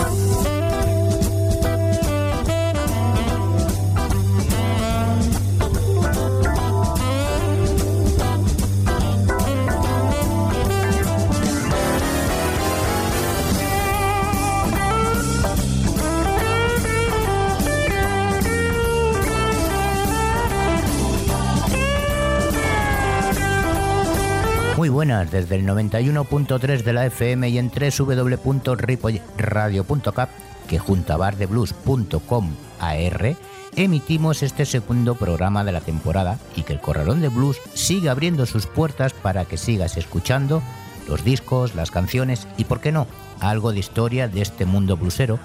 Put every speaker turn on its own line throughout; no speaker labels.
buenas desde el 91.3 de la FM y en www.ripoyradio.cap que junto a bardeblues.com AR emitimos este segundo programa de la temporada y que el Corralón de Blues sigue abriendo sus puertas para que sigas escuchando los discos, las canciones y, por qué no, algo de historia de este mundo bluesero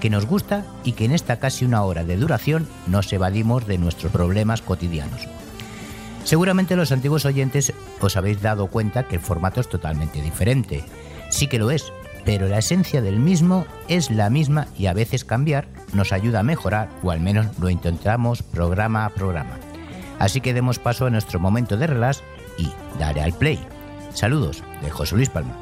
que nos gusta y que en esta casi una hora de duración nos evadimos de nuestros problemas cotidianos. Seguramente los antiguos oyentes os habéis dado cuenta que el formato es totalmente diferente. Sí que lo es, pero la esencia del mismo es la misma y a veces cambiar nos ayuda a mejorar o al menos lo intentamos programa a programa. Así que demos paso a nuestro momento de relax y daré al play. Saludos de José Luis Palma.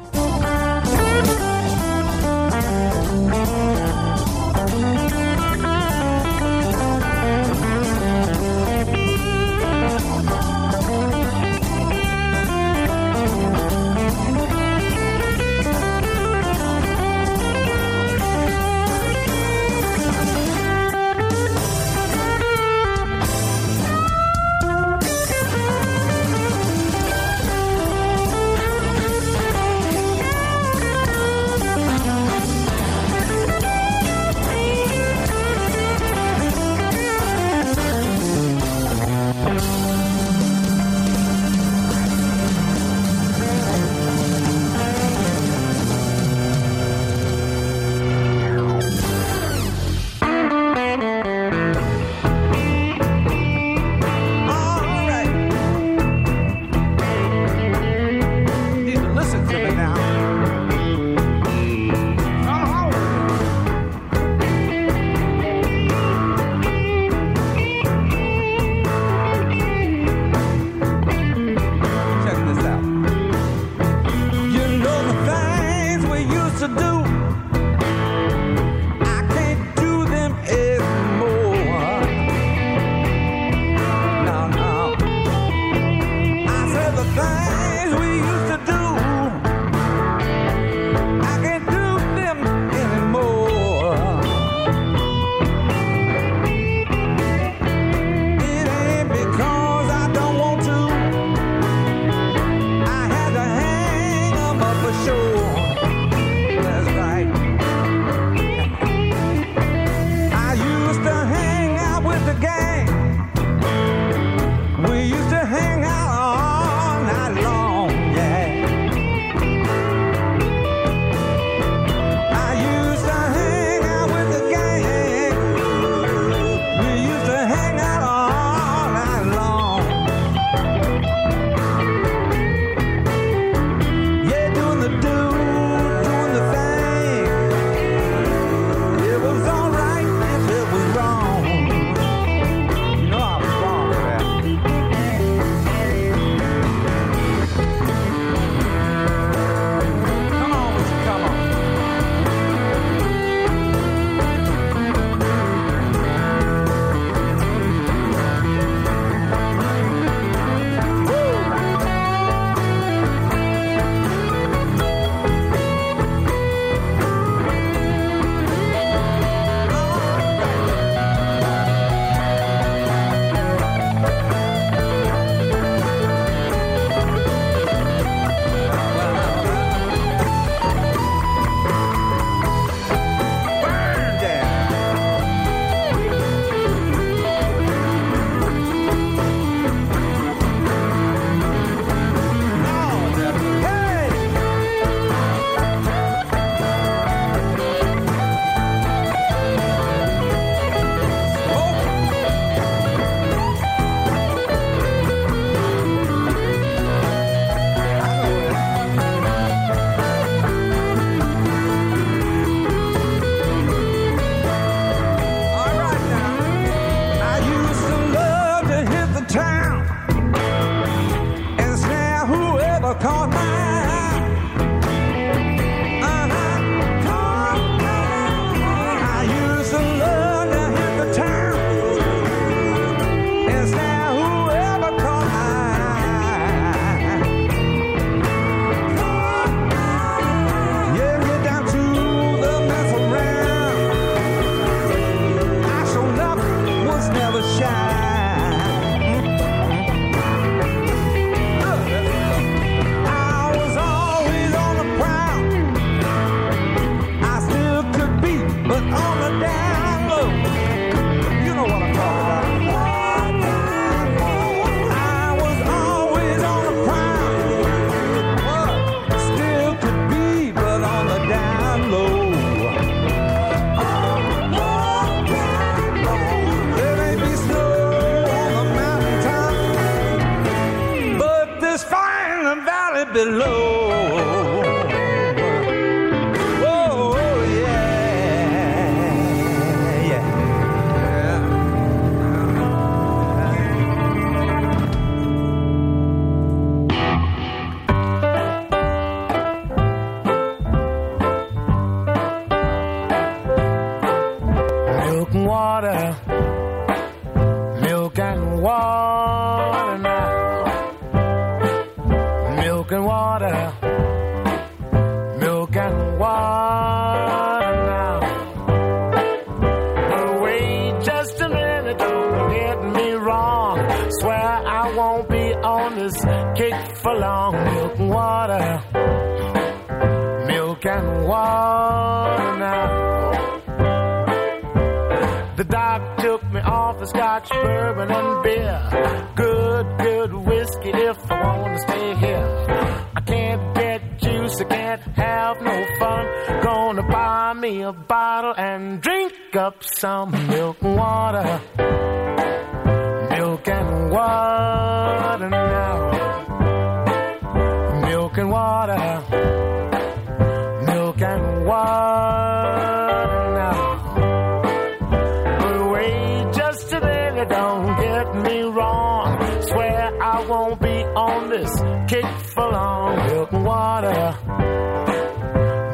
This kick for long. Milk and water.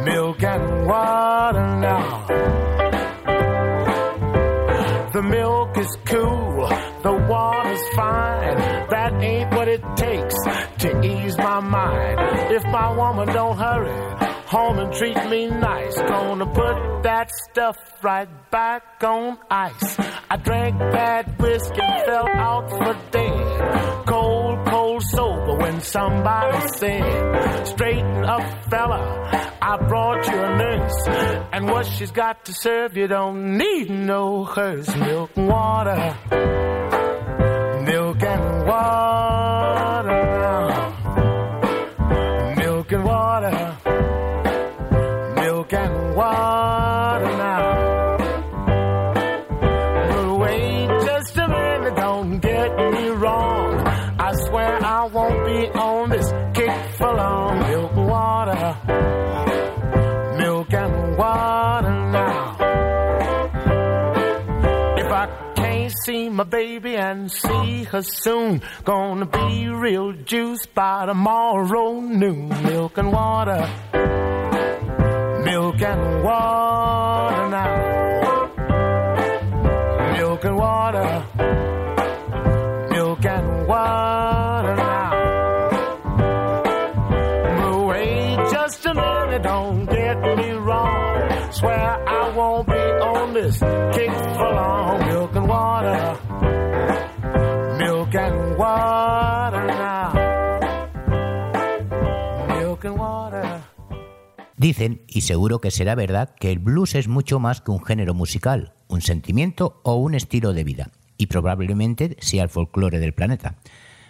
Milk and water now. The milk is cool, the water's fine. That ain't what it takes to ease my mind. If my woman don't hurry, home and treat me nice, gonna put that stuff right back on ice. I drank that whiskey and fell out for dead. Cold, cold sober when somebody said, straighten up fella, I brought you a nurse. And what she's got to serve you don't need no hearse. Milk and water. Milk and water my baby and see her soon, gonna be real juice by tomorrow noon. Milk and water. Milk and water now. Milk and water. Milk and water now. But wait just a minute, don't get me wrong. Swear I won't be on this kick for long.
Dicen, y seguro que será verdad, que el blues es mucho más que un género musical, un sentimiento o un estilo de vida, y probablemente sea el folclore del planeta.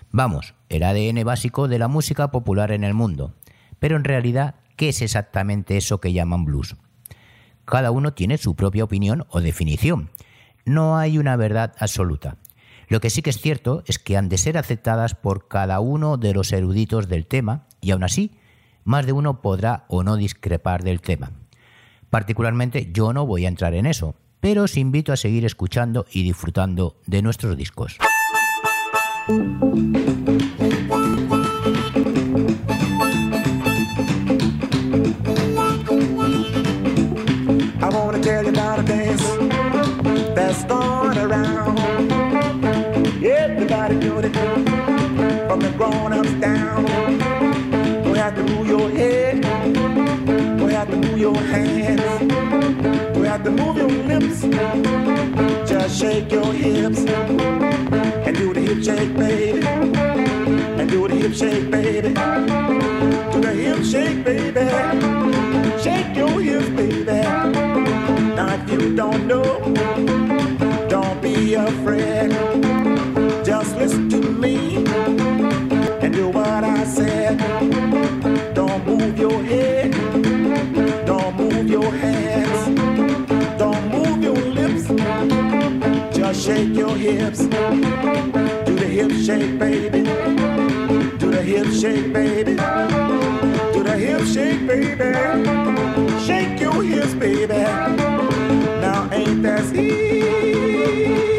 Vamos, el ADN básico de la música popular en el mundo. Pero en realidad, ¿qué es exactamente eso que llaman blues? Cada uno tiene su propia opinión o definición. No hay una verdad absoluta. Lo que sí que es cierto es que han de ser aceptadas por cada uno de los eruditos del tema y aún así, más de uno podrá o no discrepar del tema. Particularmente yo no voy a entrar en eso, pero os invito a seguir escuchando y disfrutando de nuestros discos.
Your hands, have to move your lips. Just shake your hips and do the hip shake, baby, and do the hip shake, baby. Do the hip shake, baby. Shake your hips, baby. Now if you don't know, don't be afraid. Just listen to me and do what I said. Don't move your head, your hands, don't move your lips. Just shake your hips. Do the hip shake, baby. Do the hip shake, baby. Do the hip shake, baby. Shake your hips, baby. Now ain't that easy?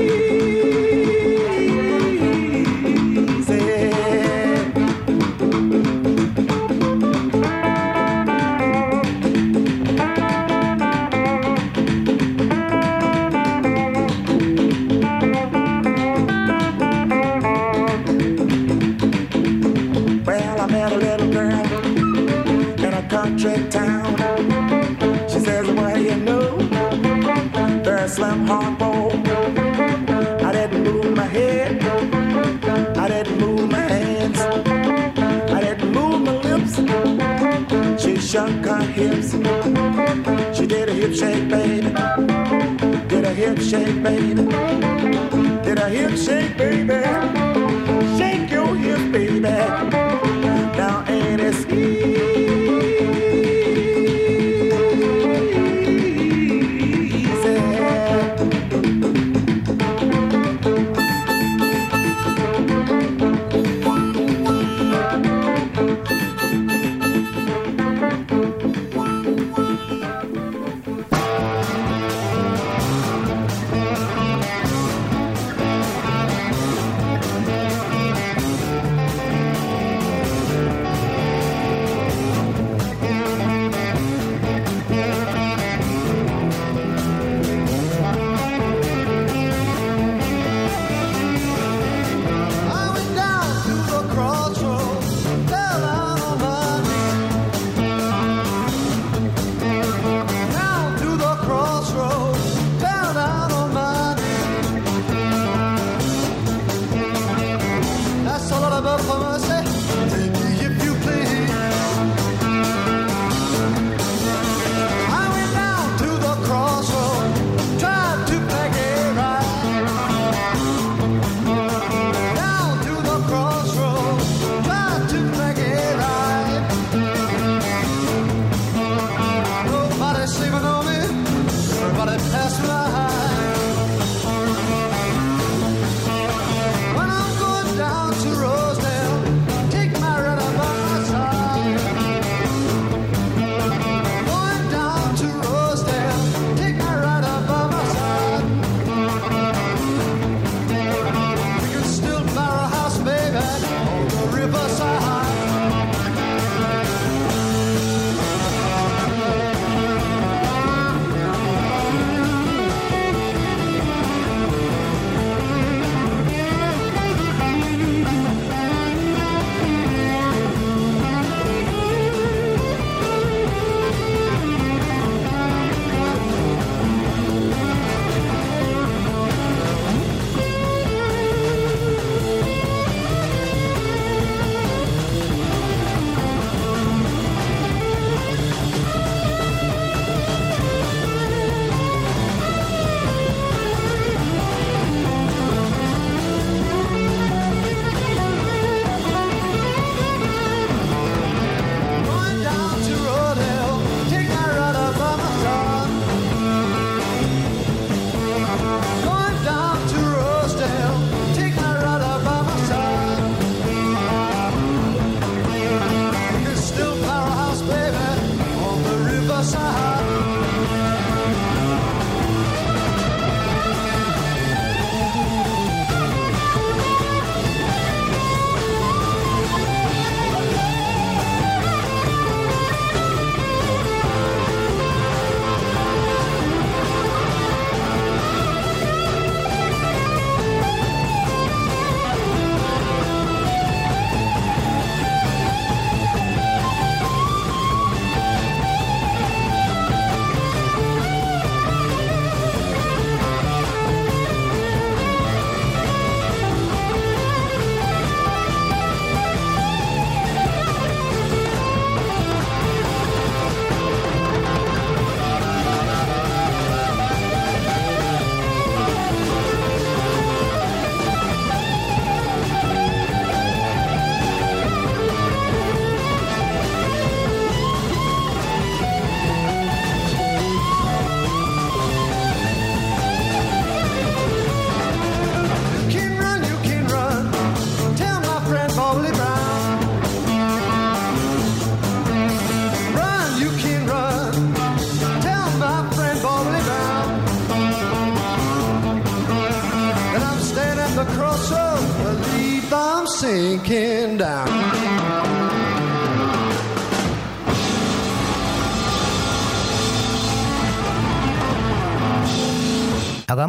shook her hips. She did a
hip shake, baby. Did a hip shake, baby. Did a hip shake, baby. Shake your hip, baby.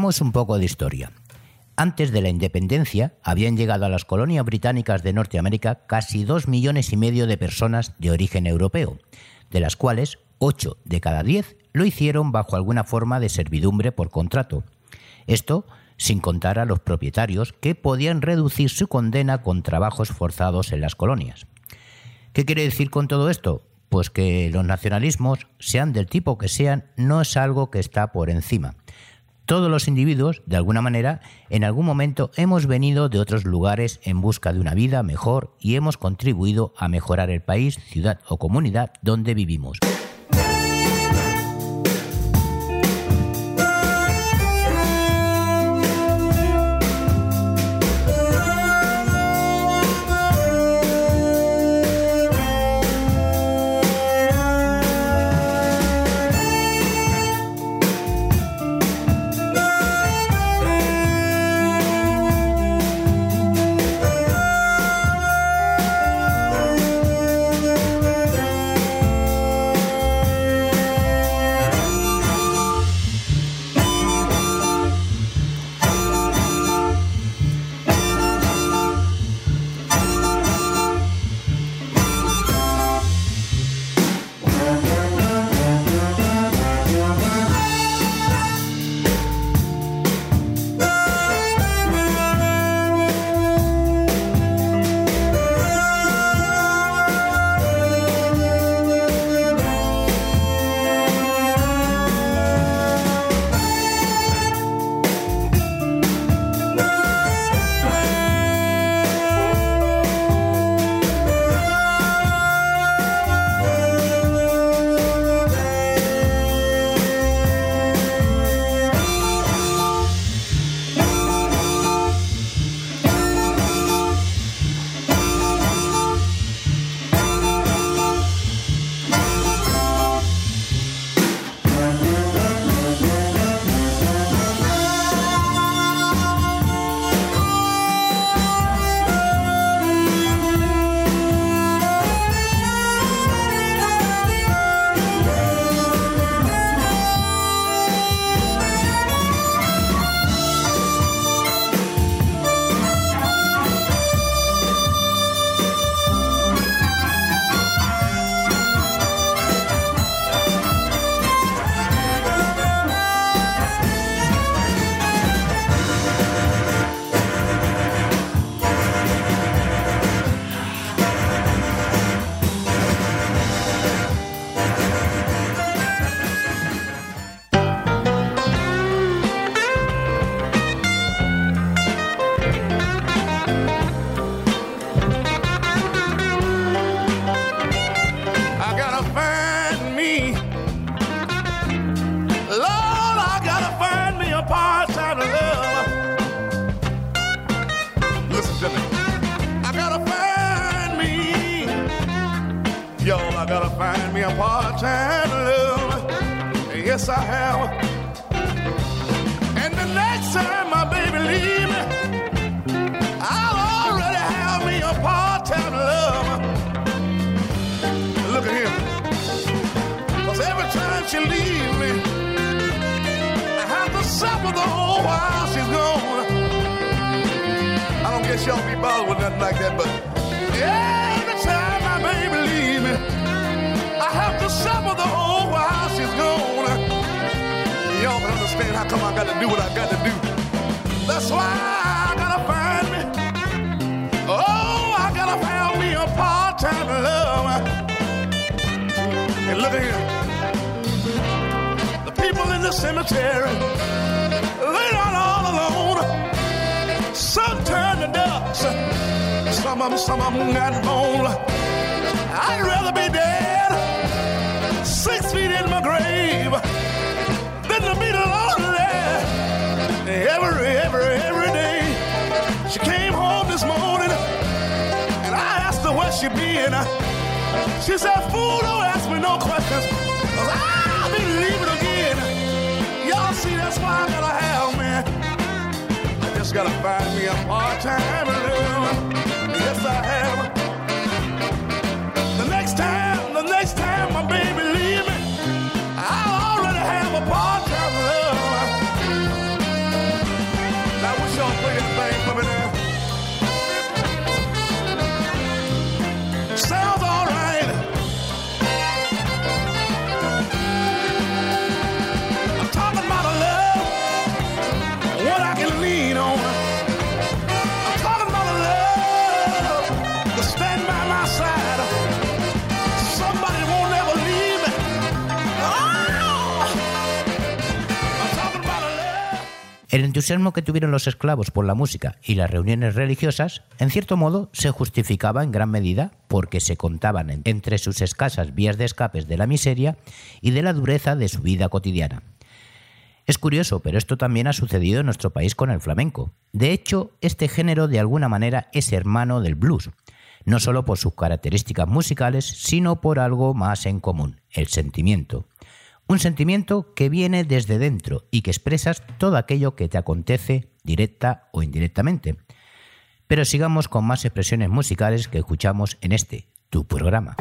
Un poco de historia. Antes de la independencia, habían llegado a las colonias británicas de Norteamérica casi dos millones y medio de personas de origen europeo, de las cuales ocho de cada diez lo hicieron bajo alguna forma de servidumbre por contrato. Esto sin contar a los propietarios que podían reducir su condena con trabajos forzados en las colonias. ¿Qué quiere decir con todo esto? Pues que los nacionalismos, sean del tipo que sean, no es algo que está por encima. Todos los individuos, de alguna manera, en algún momento hemos venido de otros lugares en busca de una vida mejor y hemos contribuido a mejorar el país, ciudad o comunidad donde vivimos.
Look at here. Cause every time she leaves me, I have to suffer the whole while she's gone. I don't guess y'all be bothered with nothing like that, but every time my baby leaves me, I have to suffer the whole while she's gone. Y'all can understand how come I gotta do what I gotta do. That's why I gotta find me. Oh, I gotta find me a part-time lover. And look at here. The people in the cemetery, they're not all alone. Some turn to dust. Some of them, some of them got bone. I'd rather be dead, six feet in my grave, than to be lonely every, every, every day. She came home this morning, and I asked her where she been. She said, fool, don't ask me no questions, ah, I'll be leaving again. Y'all see, that's why I gotta have, man. I just gotta find me a part-time lover.
El entusiasmo que tuvieron los esclavos por la música y las reuniones religiosas, en cierto modo, se justificaba en gran medida porque se contaban entre sus escasas vías de escapes de la miseria y de la dureza de su vida cotidiana. Es curioso, pero esto también ha sucedido en nuestro país con el flamenco. De hecho, este género de alguna manera es hermano del blues, no solo por sus características musicales, sino por algo más en común, el sentimiento. Un sentimiento que viene desde dentro y que expresas todo aquello que te acontece directa o indirectamente. Pero sigamos con más expresiones musicales que escuchamos en este, tu programa.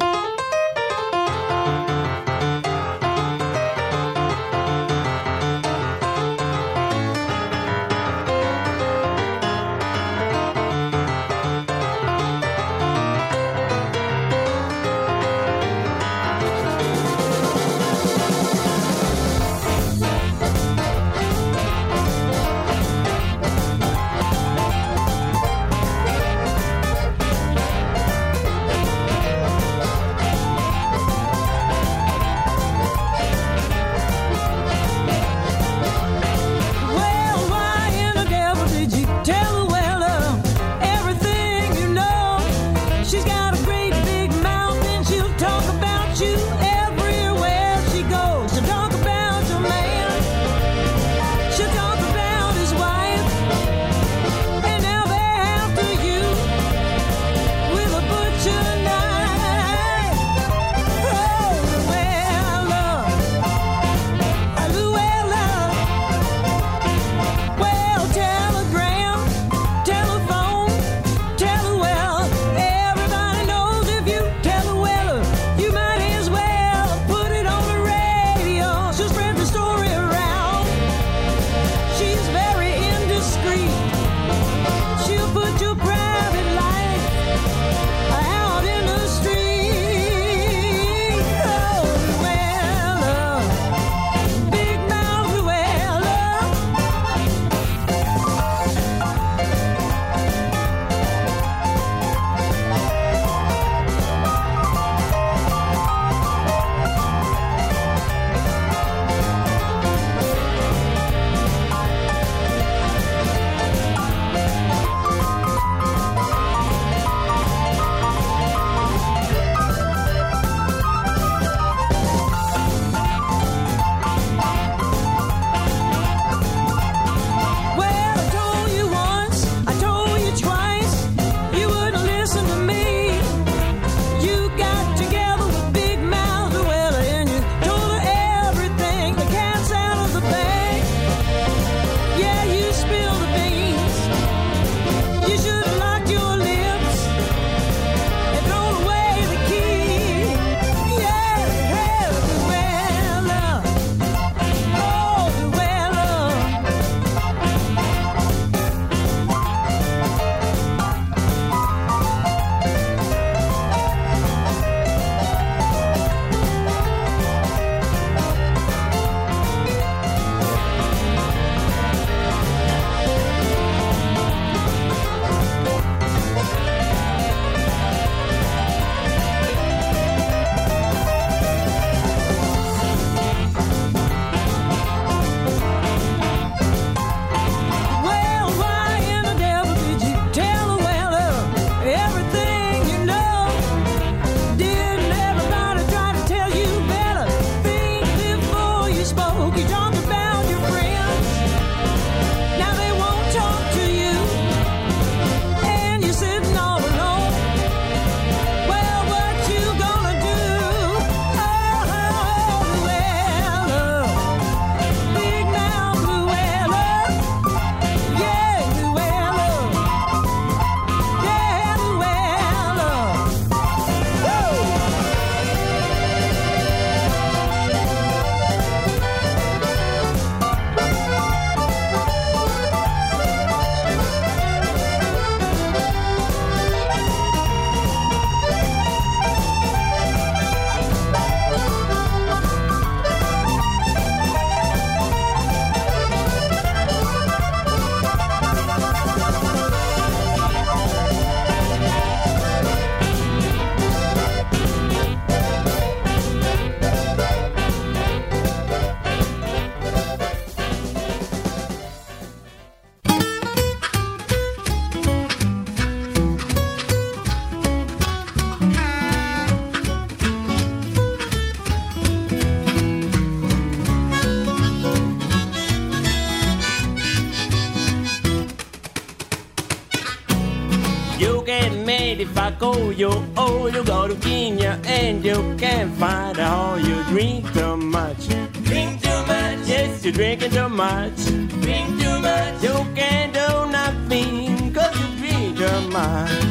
Go you oh, you go to Kenya and you can't find out you drink too much. Drink too much. Yes, you're drinking too much. Drink too much. You can't do nothing cause you drink too much.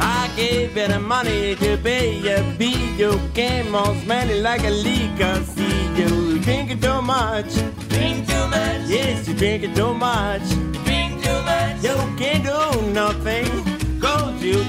I gave you the money to pay your bill. You came on smelling like a. I see you drinking too much. Drink too much. Yes, you drinking too much. Drink too much. You can't do nothing cause you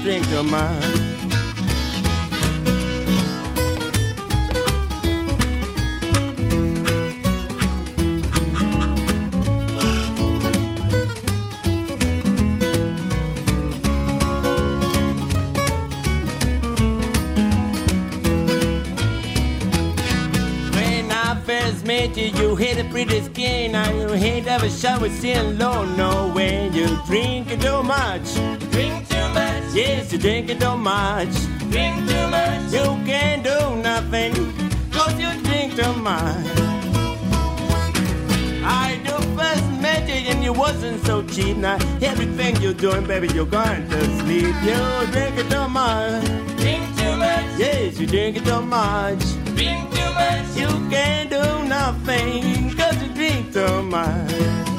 I first met you, you had a pretty skin. Now you hate have a shower still low. No, when you drink too much. Drink. Yes, you drink too much. Drink too much. You can't do nothing. Cause you drink too much. I do first met you and you wasn't so cheap. Now everything you're doing, baby, you're going to sleep. You drink too much. Drink too much. Yes, you drink too much. Drink too much. You can't do nothing cause you drink too much.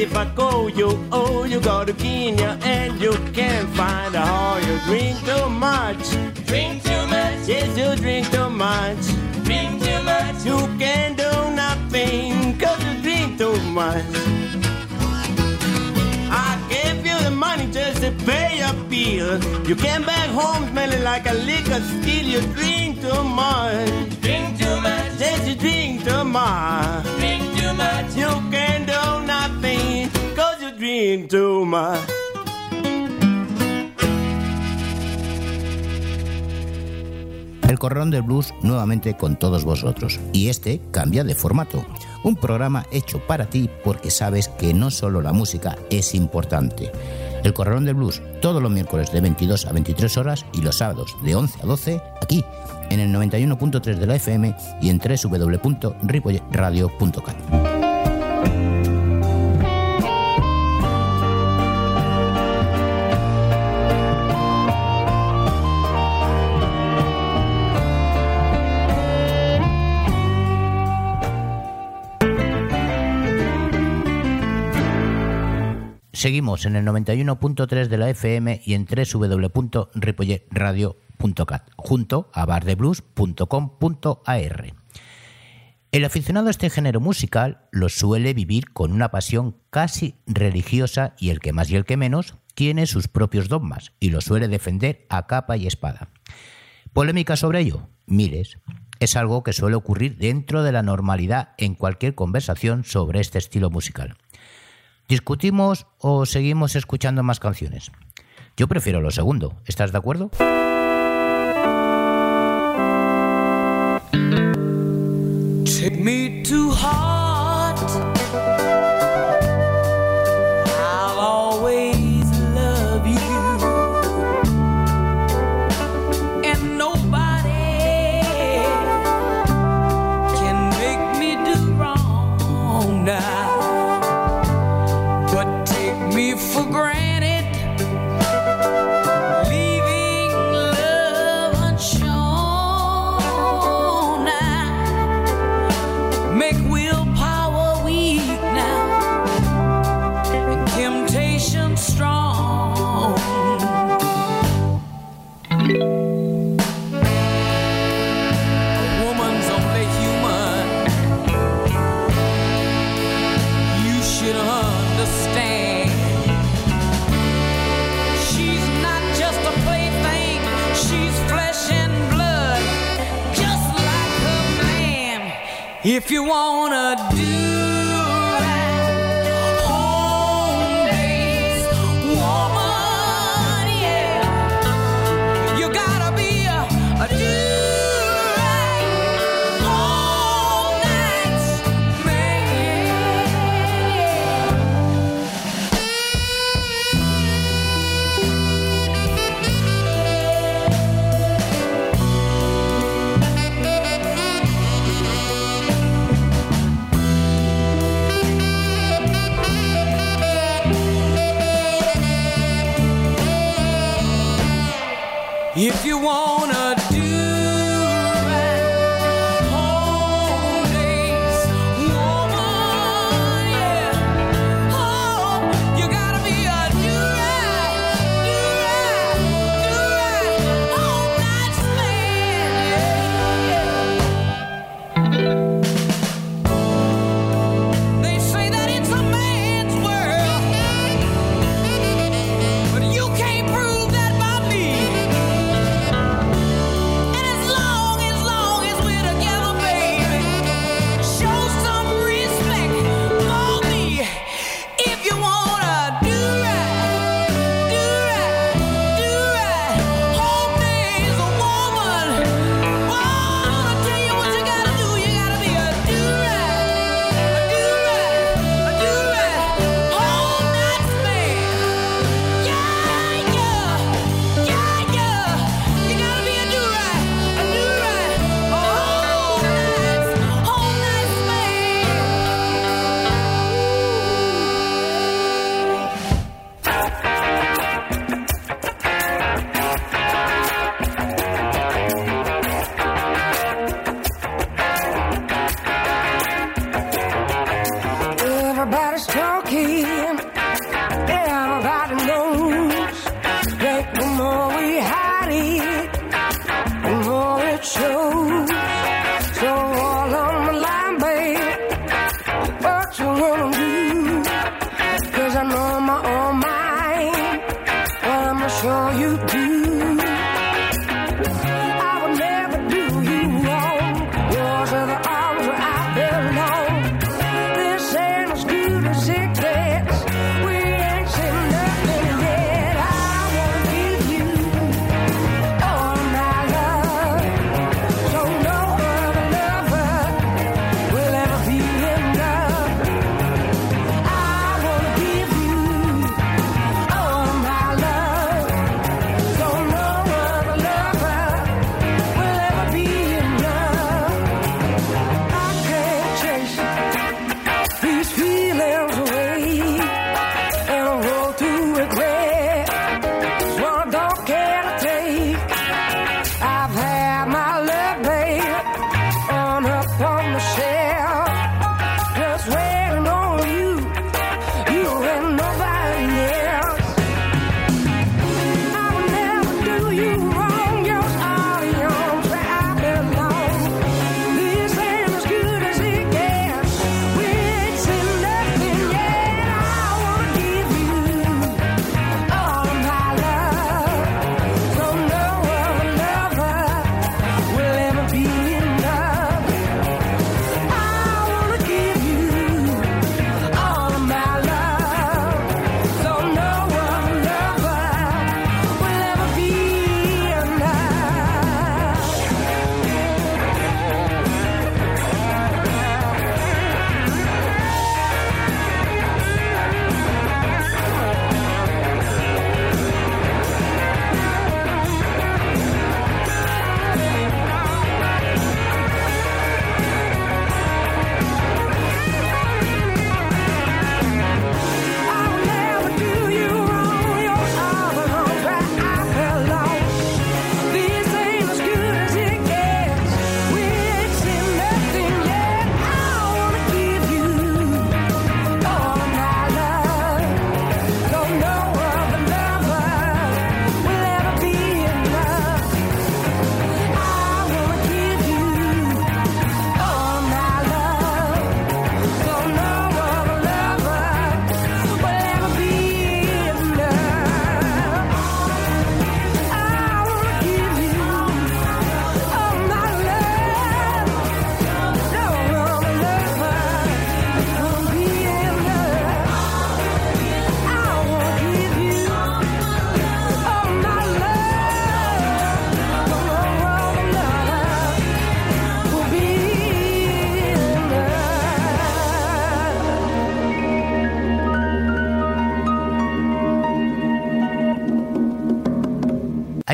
If I call you oh you go to Kenya and you can't find a hole you drink too much. Drink too much. Yes you drink too much. Drink too much. You can't do nothing cause you drink too much to pay your bill you came back home smelling like a liquor still you drink too much drink too much yes you drink too much drink too much you can't do nothing cause you drink too much
El Corralón del Blues nuevamente con todos vosotros. Y este cambia de formato. Un programa hecho para ti porque sabes que no solo la música es importante. El Corralón del Blues todos los miércoles de 22 a 23 horas y los sábados de 11 a 12 aquí en el 91.3 de la FM y en www.ripoyradio.cat. Seguimos en el 91.3 de la FM y en www.ripolletradio.cat junto a bardeblues.com.ar. El aficionado a este género musical lo suele vivir con una pasión casi religiosa y el que más y el que menos tiene sus propios dogmas y lo suele defender a capa y espada. ¿Polémica sobre ello? Mires, es algo que suele ocurrir dentro de la normalidad en cualquier conversación sobre este estilo musical. ¿Discutimos o seguimos escuchando más canciones? Yo prefiero lo segundo. ¿Estás de acuerdo?
If you wanna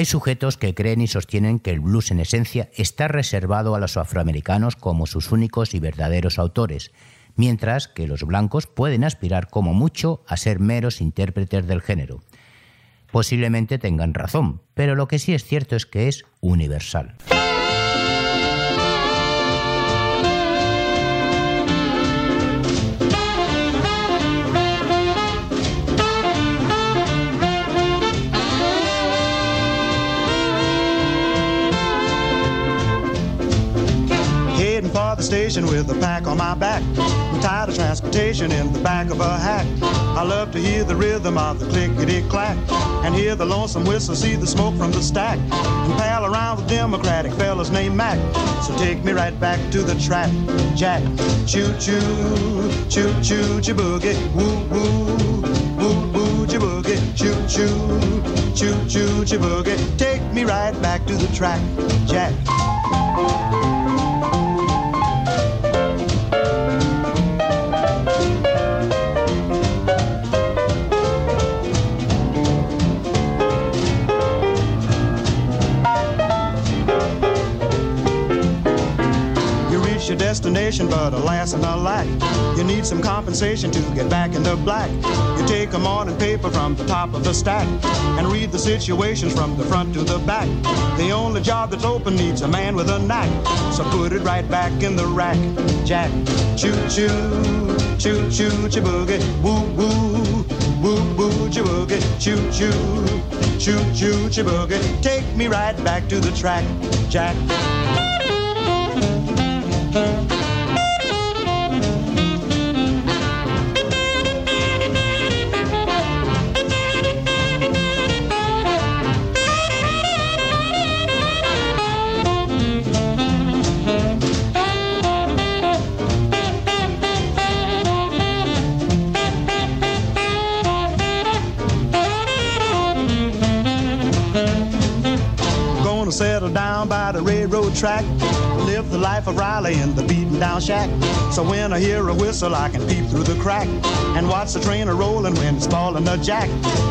sujetos que creen y sostienen que el blues en esencia está reservado a los afroamericanos como sus únicos y verdaderos autores, mientras que los blancos pueden aspirar como mucho a ser meros intérpretes del género. Posiblemente tengan razón, pero lo que sí es cierto es que es universal.
Station with a pack on my back. I'm tired of transportation in the back of a hack. I love to hear the rhythm of the clickety clack and hear the lonesome whistle, see the smoke from the stack, and pal around with Democratic fellas named Mac. So take me right back to the track, Jack. Choo choo, choo choo, choo boogie, woo woo, woo woo, choo boogie, choo choo, choo choo, choo boogie. Take me right back to the track, Jack. Your destination, but alas and alack, you need some compensation to get back in the black. You take a morning paper from the top of the stack and read the situations from the front to the back. The only job that's open needs a man with a knack, so put it right back in the rack, Jack. Choo choo, choo choo, boogie, woo woo, woo woo, boogie, choo, choo choo, choo boogie. Take me right back to the track, Jack. Gonna settle down by the railroad track. Live the life of Riley in the beaten down shack. So when I hear a whistle, I can peep through the crack and watch the train a rolling when it's falling a jack.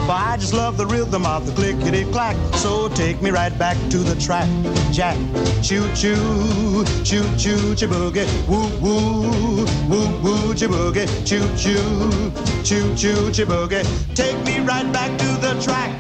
For I just love the rhythm of the clickety clack. So take me right back to the track, Jack. Choo choo, choo choo, choo boogie, woo woo, woo woo, choo boogie, choo choo, choo choo, choo boogie. Take me right back to the track,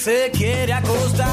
se quiere acostar.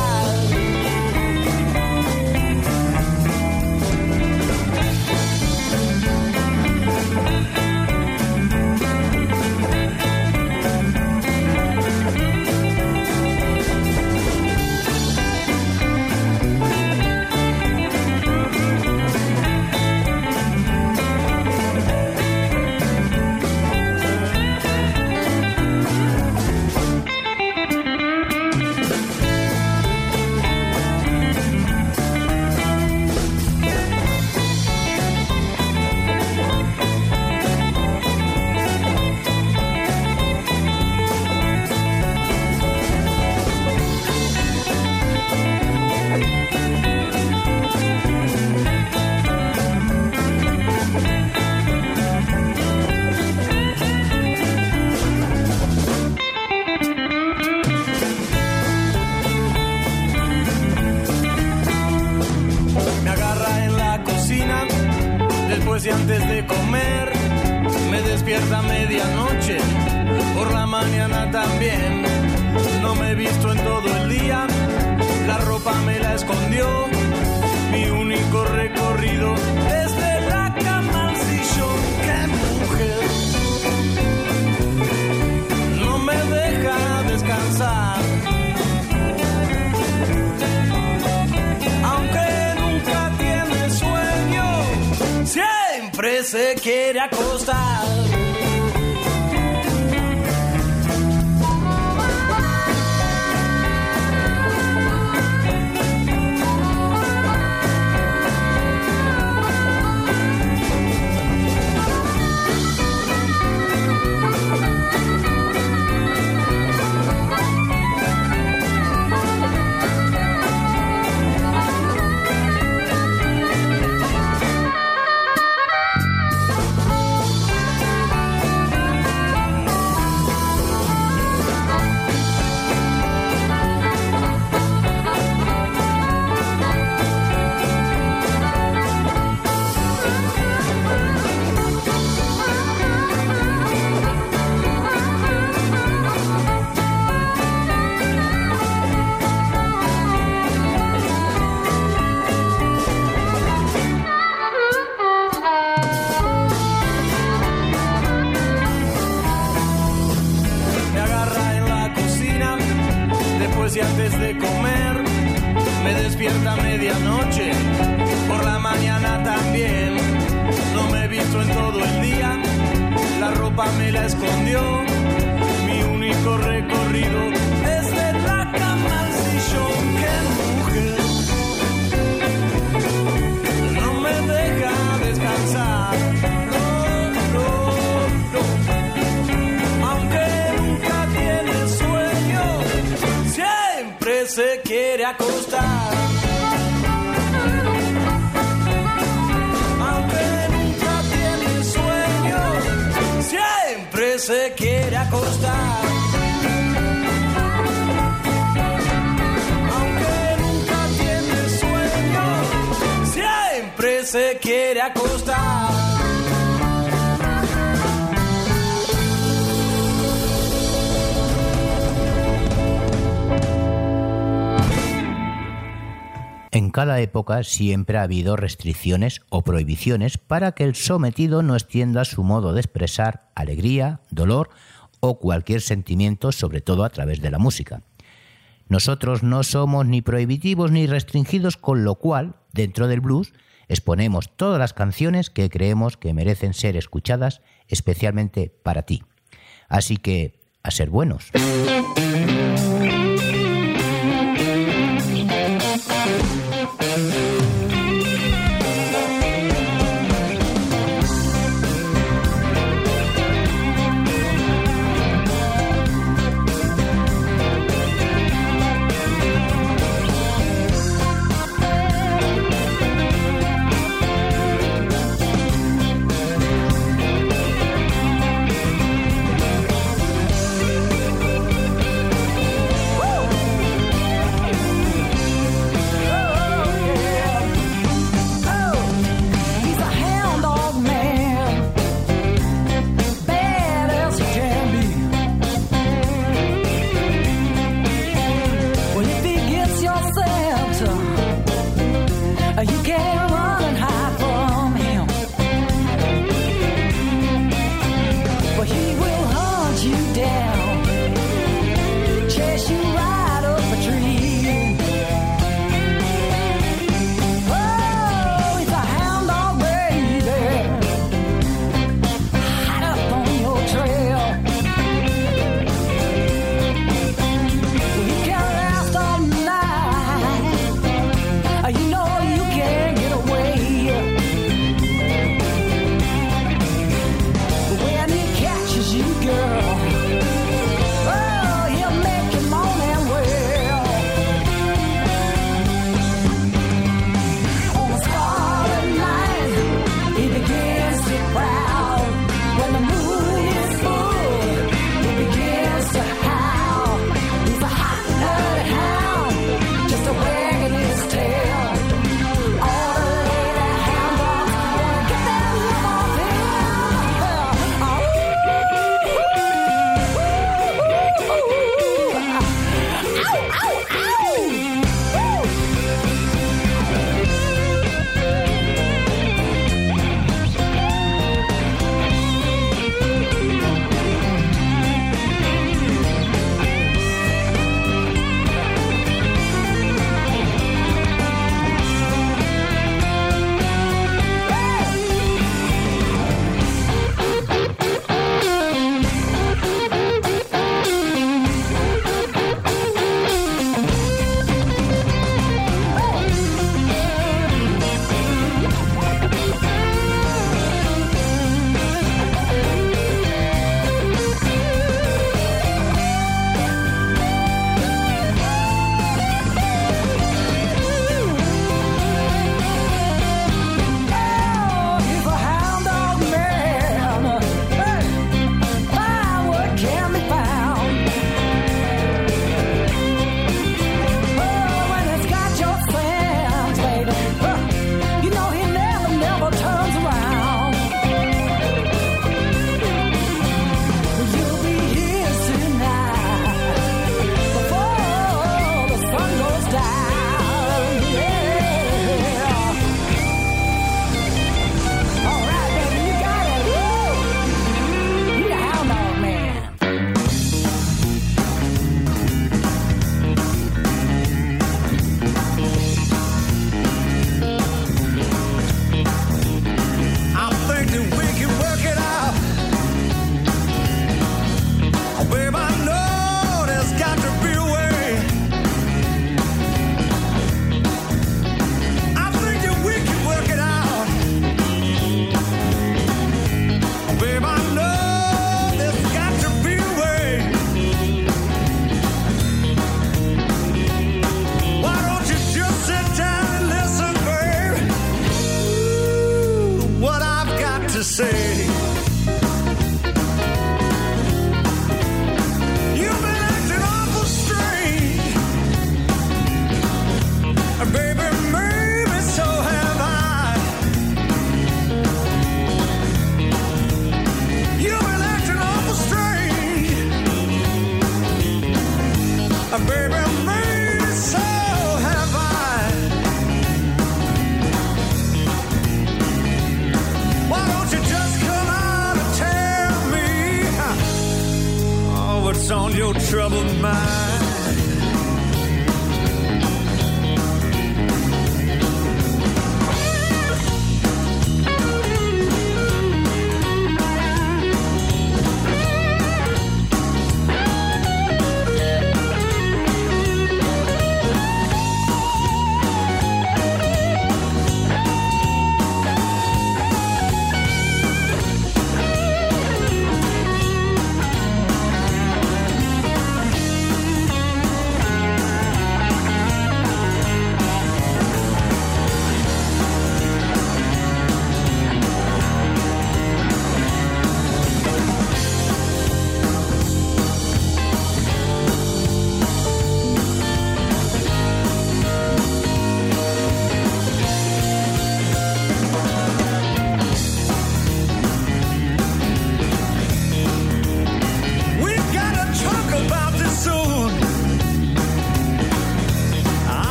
se quiere acostar. En
cada época siempre ha habido restricciones o prohibiciones para que el sometido no extienda su modo de expresar alegría, dolor o cualquier sentimiento, sobre todo a través de la música. Nosotros no somos ni prohibitivos ni restringidos, con lo cual, dentro del blues, exponemos todas las canciones que creemos que merecen ser escuchadas especialmente para ti. Así que, a ser buenos.